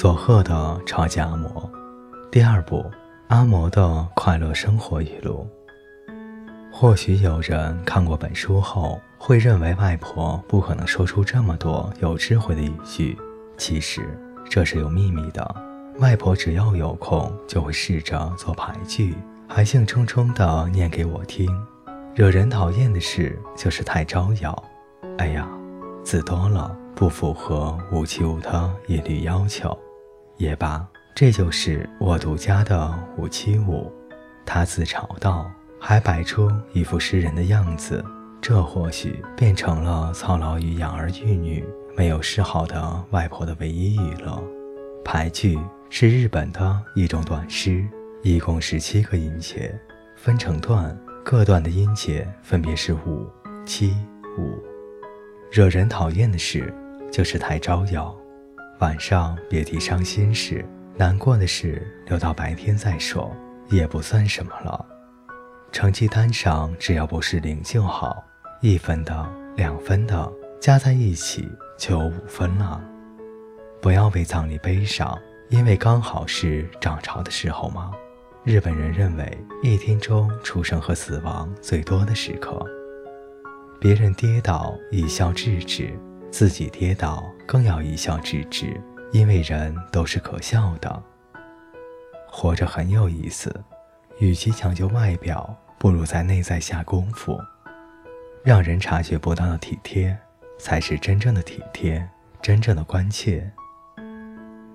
佐贺的超级阿嬷，第二部阿嬷的快乐生活语录。或许有人看过本书后，会认为外婆不可能说出这么多有智慧的语句。其实这是有秘密的。外婆只要有空，就会试着做牌句，还兴冲冲地念给我听。惹人讨厌的事就是太招摇。哎呀，字多了。不符合五七五他一律要求，也罢，这就是我独家的五七五。他自嘲道，还摆出一副诗人的样子，这或许变成了操劳于养儿育女、没有嗜好的外婆的唯一娱乐。排句是日本的一种短诗，一共十七个音节，分成段，各段的音节分别是五、七、五。惹人讨厌的事。就是太招摇，晚上别提伤心事，难过的事留到白天再说，也不算什么了。成绩单上只要不是零就好，一分的、两分的加在一起就有五分了。不要为葬礼悲伤，因为刚好是涨潮的时候嘛。日本人认为一天中出生和死亡最多的时刻，别人跌倒一笑置之。自己跌倒更要一笑置之，因为人都是可笑的。活着很有意思，与其讲究外表，不如在内在下功夫。让人察觉不到的体贴，才是真正的体贴，真正的关切。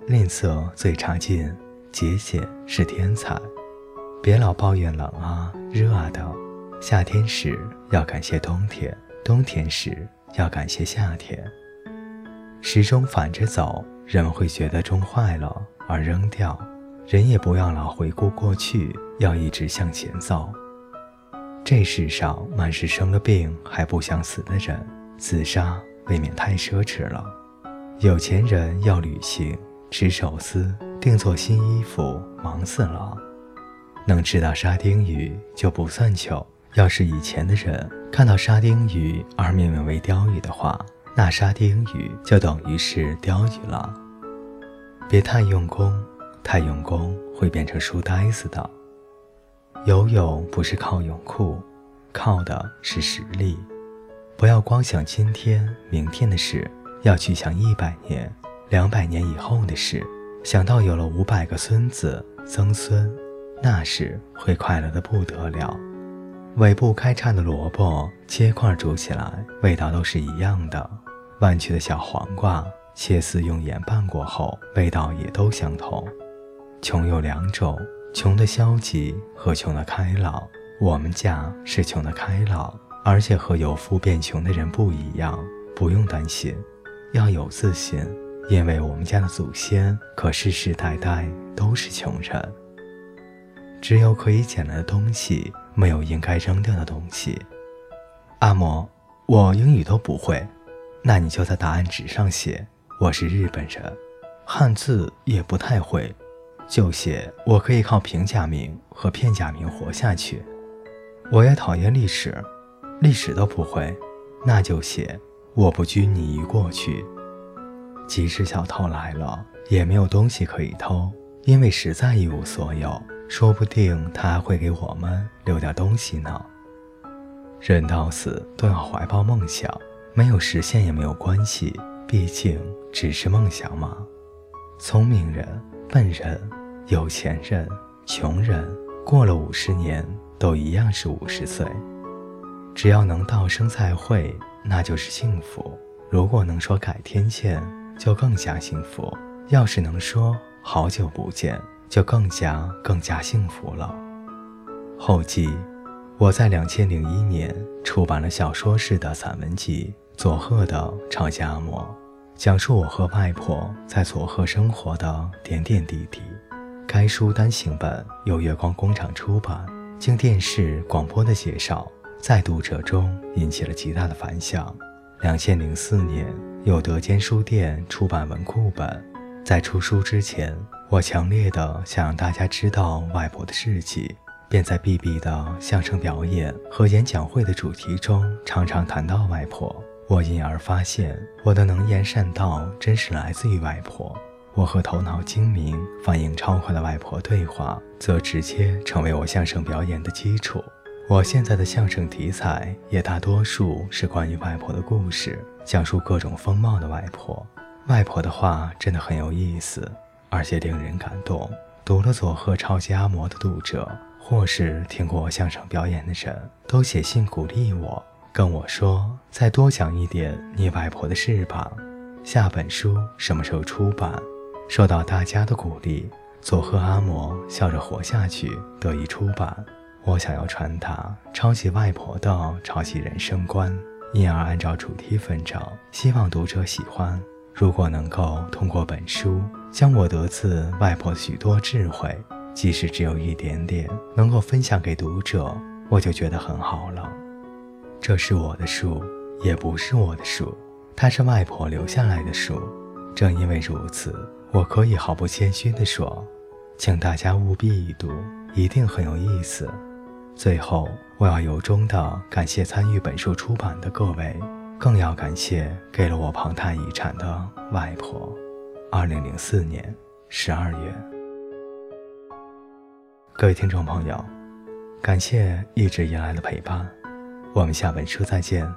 吝啬最差劲，节俭是天才。别老抱怨冷啊、热啊的，夏天时要感谢冬天，冬天时。要感谢夏天。时钟反着走，人们会觉得钟坏了而扔掉。人也不要老回顾过去，要一直向前走。这世上满是生了病还不想死的人，自杀未免太奢侈了。有钱人要旅行、吃寿司、定做新衣服，忙死了。能吃到沙丁鱼就不算穷。要是以前的人看到沙丁鱼而命名为鲷鱼的话，那沙丁鱼就等于是鲷鱼了。别太用功，太用功会变成书呆子的。游泳不是靠泳裤，靠的是实力。不要光想今天、明天的事，要去想一百年、两百年以后的事。想到有了五百个孙子、曾孙，那时会快乐的不得了。尾部开叉的萝卜切块煮起来，味道都是一样的。弯曲的小黄瓜切丝用盐拌过后，味道也都相同。穷有两种：穷的消极和穷的开朗。我们家是穷的开朗，而且和有富变穷的人不一样。不用担心，要有自信，因为我们家的祖先可世世代代都是穷人。只有可以捡来的东西。没有应该扔掉的东西。阿嬷，我英语都不会，那你就在答案纸上写我是日本人。汉字也不太会，就写我可以靠平假名和片假名活下去。我也讨厌历史，历史都不会，那就写我不拘泥于过去。即使小偷来了，也没有东西可以偷，因为实在一无所有。说不定他还会给我们留点东西呢。人到死都要怀抱梦想，没有实现也没有关系，毕竟只是梦想嘛。聪明人、笨人、有钱人、穷人，过了五十年都一样是五十岁。只要能道声再会，那就是幸福。如果能说改天见，就更加幸福。要是能说好久不见。就更加更加幸福了。后记：我在两千零一年出版了小说式的散文集《佐贺的超级阿嬷》，讲述我和外婆在佐贺生活的点点滴滴。该书单行本由月光工厂出版，经电视广播的介绍，在读者中引起了极大的反响。两千零四年，由德间书店出版文库本。在出书之前。我强烈的想让大家知道外婆的事迹，便在 B B 的相声表演和演讲会的主题中常常谈到外婆。我因而发现，我的能言善道真是来自于外婆。我和头脑精明、反应超快的外婆对话，则直接成为我相声表演的基础。我现在的相声题材也大多数是关于外婆的故事，讲述各种风貌的外婆。外婆的话真的很有意思，而且令人感动。读了佐贺超级阿嬷的读者，或是听过我相声表演的人，都写信鼓励我，跟我说再多讲一点你外婆的事吧。下本书什么时候出版？受到大家的鼓励，佐贺阿嬷笑着活下去得以出版。我想要传达抄袭外婆的抄袭人生观，因而按照主题分章，希望读者喜欢。如果能够通过本书将我得自外婆许多智慧，即使只有一点点，能够分享给读者，我就觉得很好了。这是我的书，也不是我的书，它是外婆留下来的书。正因为如此，我可以毫不谦虚地说，请大家务必一读，一定很有意思。最后，我要由衷的感谢参与本书出版的各位，更要感谢给了我庞大遗产的外婆。二零零四年十二月，各位听众朋友，感谢一直以来的陪伴，我们下本书再见。